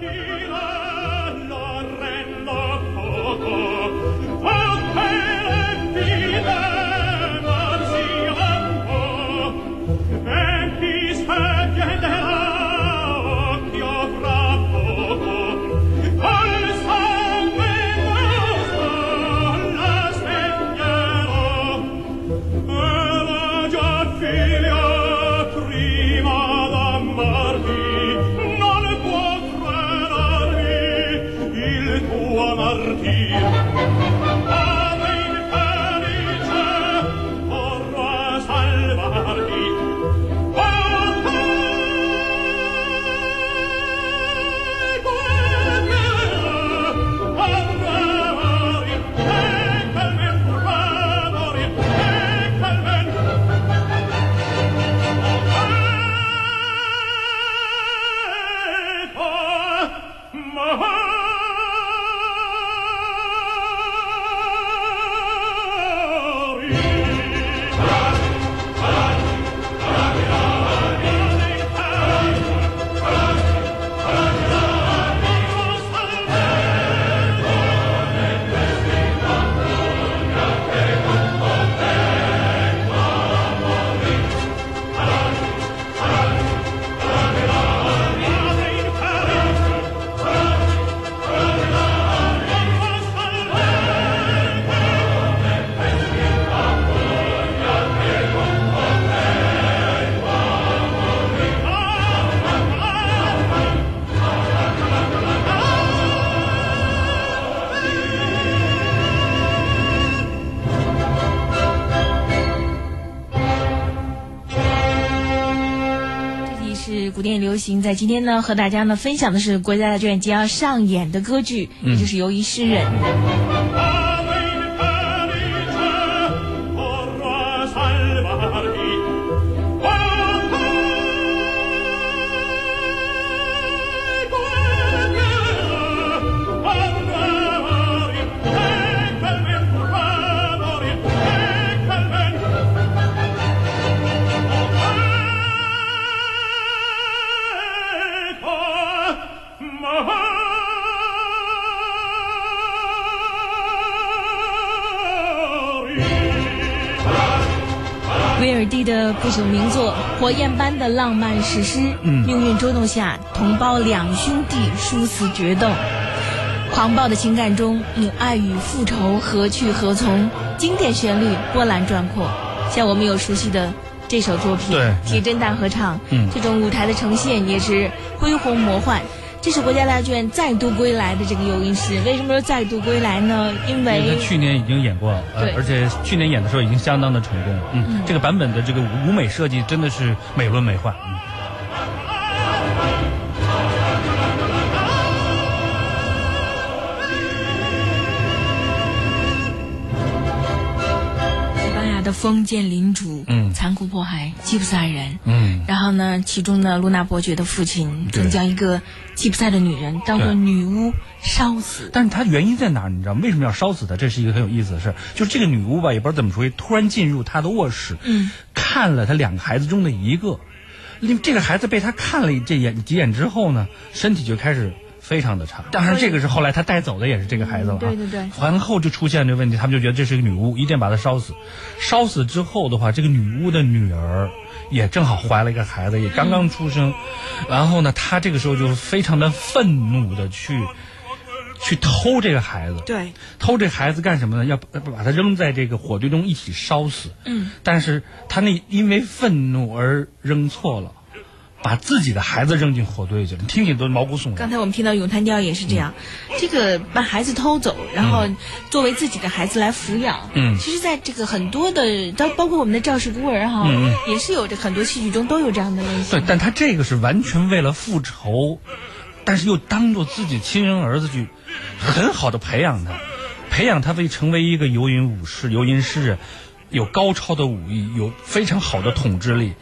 You. 在今天呢，和大家呢分享的是国家大剧院即将上演的歌剧，也就是《游吟诗人》。名作，火焰般的浪漫史诗。命运捉弄下，同胞两兄弟殊死决斗，狂暴的情感中，你爱与复仇何去何从？经典旋律波澜壮阔，像我们有熟悉的这首作品《铁真大合唱》，嗯这种舞台的呈现也是恢宏魔幻。这是国家大剧院再度归来的这个游吟诗，为什么说再度归来呢？因为去年已经演过，对，而且去年演的时候已经相当的成功。嗯，这个版本的这个舞美设计真的是美轮美奂。封建领主，嗯，残酷迫害吉普赛人，嗯，然后呢，其中呢，露娜伯爵的父亲曾将一个吉普赛的女人当做女巫烧死。但是它原因在哪儿？你知道为什么要烧死她？这是一个很有意思的事。就是这个女巫吧，也不知道怎么说，突然进入他的卧室，嗯，看了他两个孩子中的一个，因为这个孩子被他看了这眼几眼之后呢，身体就开始。非常的差，当然这个是后来他带走的也是这个孩子了。对对对，然后就出现这问题，他们就觉得这是个女巫，一定把她烧死。烧死之后的话，这个女巫的女儿也正好怀了一个孩子，也刚刚出生。然后呢，他这个时候就非常的愤怒的去去偷这个孩子。对，偷这孩子干什么呢？要把把他扔在这个火堆中一起烧死。嗯，但是他那因为愤怒而扔错了。把自己的孩子扔进火堆去了，听起都毛骨悚然。刚才我们听到咏叹调也是这样，这个把孩子偷走，然后作为自己的孩子来抚养。嗯，其实，在这个很多的，包包括我们的赵氏孤儿哈，也是有着很多戏剧中都有这样的类型。对，但他这个是完全为了复仇，但是又当做自己亲人儿子去，很好的培养他，培养他为成为一个游吟武士、游吟诗人，有高超的武艺，有非常好的统治力。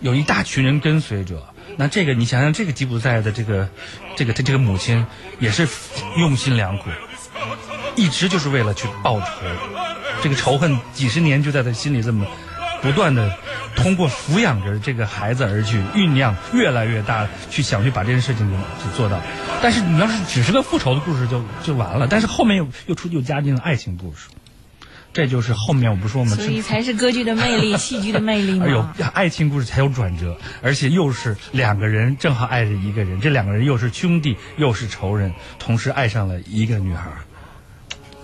有一大群人跟随着，那这个你想想，这个吉普赛的这个，这个他这个母亲也是用心良苦，一直就是为了去报仇，这个仇恨几十年就在他心里这么不断的通过抚养着这个孩子而去酝酿，越来越大，去想去把这件事情给去做到。但是你要是只是个复仇的故事就就完了，但是后面又又出又加进了爱情故事。这就是后面我不说吗？所以才是歌剧的魅力，戏剧的魅力嘛。有爱情故事才有转折，而且又是两个人正好爱着一个人，这两个人又是兄弟又是仇人，同时爱上了一个女孩，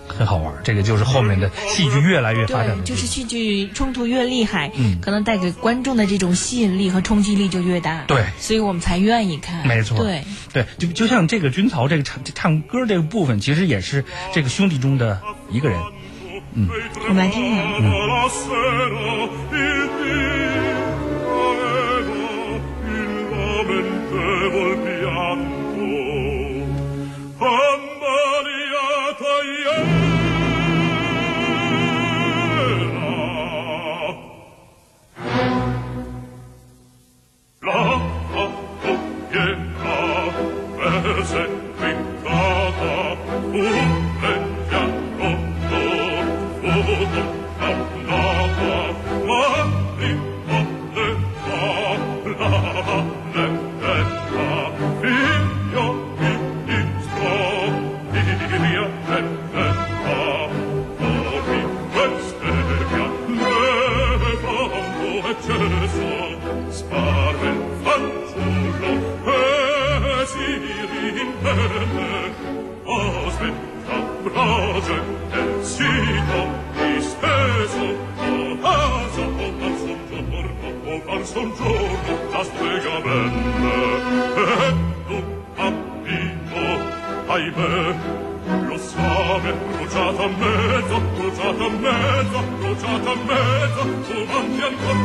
很好玩。这个就是后面的戏剧越来越发展，就是戏剧冲突越厉害，嗯，可能带给观众的这种吸引力和冲击力就越大。对，所以我们才愿意看。没错，对对，就就像这个军曹这个唱唱歌这个部分，其实也是这个兄弟中的一个人。嗯，我们来听听。ma mezzo, bruciata a mezzo, ancora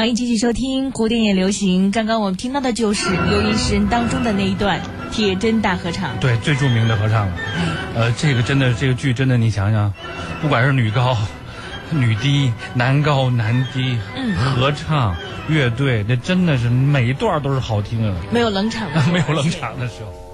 欢迎继续收听古典也流行。刚刚我们听到的就是《游吟诗人》当中的那一段铁针大合唱。对，最著名的合唱了。呃，这个真的，这个剧真的，你想想，不管是女高、女低、男高、男低，嗯合唱、乐队，那真的是每一段都是好听的，没有冷场的，没有冷场的时候。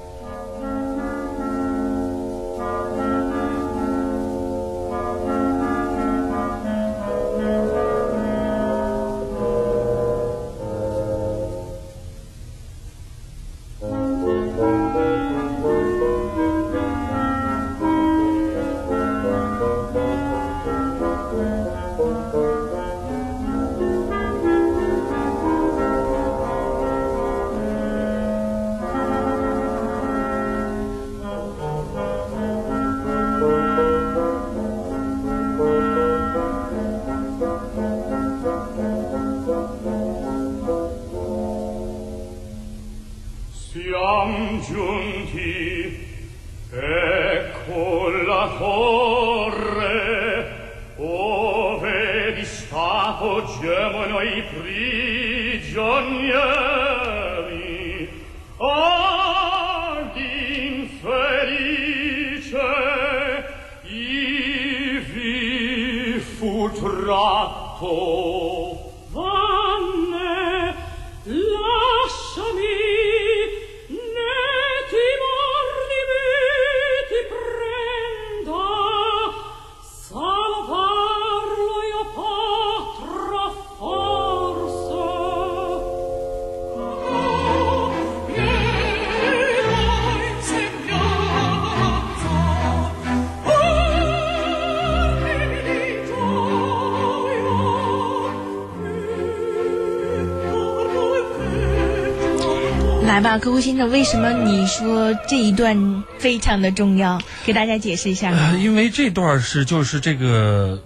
prigionieri od infelice i vi fu tratto 来吧，客户先生，为什么你说这一段非常的重要？给大家解释一下。因为这段是就是这个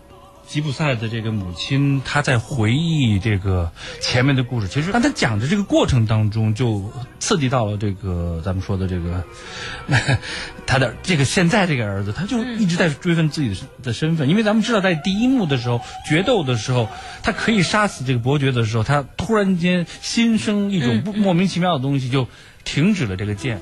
吉普赛的这个母亲，她在回忆这个前面的故事。其实当她讲的这个过程当中，就刺激到了这个咱们说的这个他的这个现在这个儿子，他就一直在追问自己的身的身份。因为咱们知道，在第一幕的时候决斗的时候，他可以杀死这个伯爵的时候，他突然间心生一种不莫名其妙的东西，就停止了这个剑。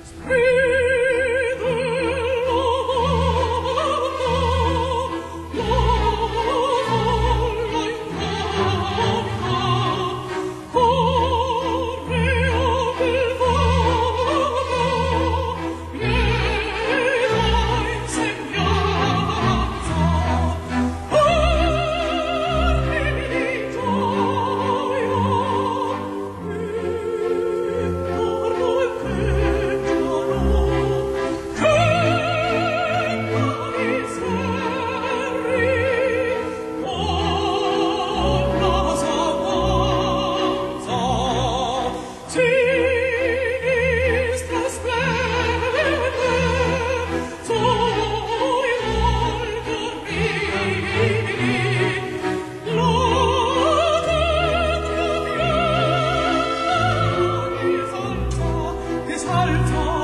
salto